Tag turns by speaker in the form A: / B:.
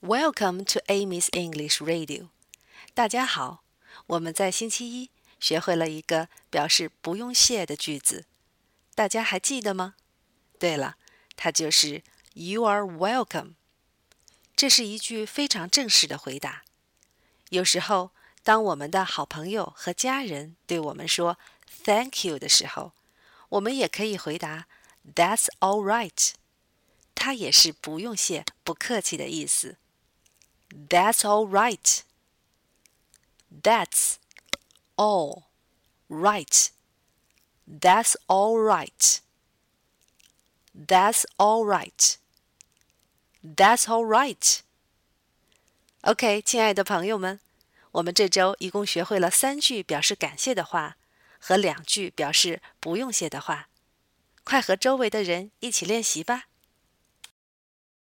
A: Welcome to Amy's English Radio。大家好，我们在星期一学会了一个表示不用谢的句子，大家还记得吗？对了，它就是 "You are welcome"。这是一句非常正式的回答。有时候，当我们的好朋友和家人对我们说 "Thank you" 的时候，我们也可以回答 "That's all right"。它也是不用谢、不客气的意思。That's all right. That's all right. That's all right. That's all right. That's all right. OK，亲爱的朋友们，我们这周一共学会了三句表示感谢的话和两句表示不用谢的话。快和周围的人一起练习吧。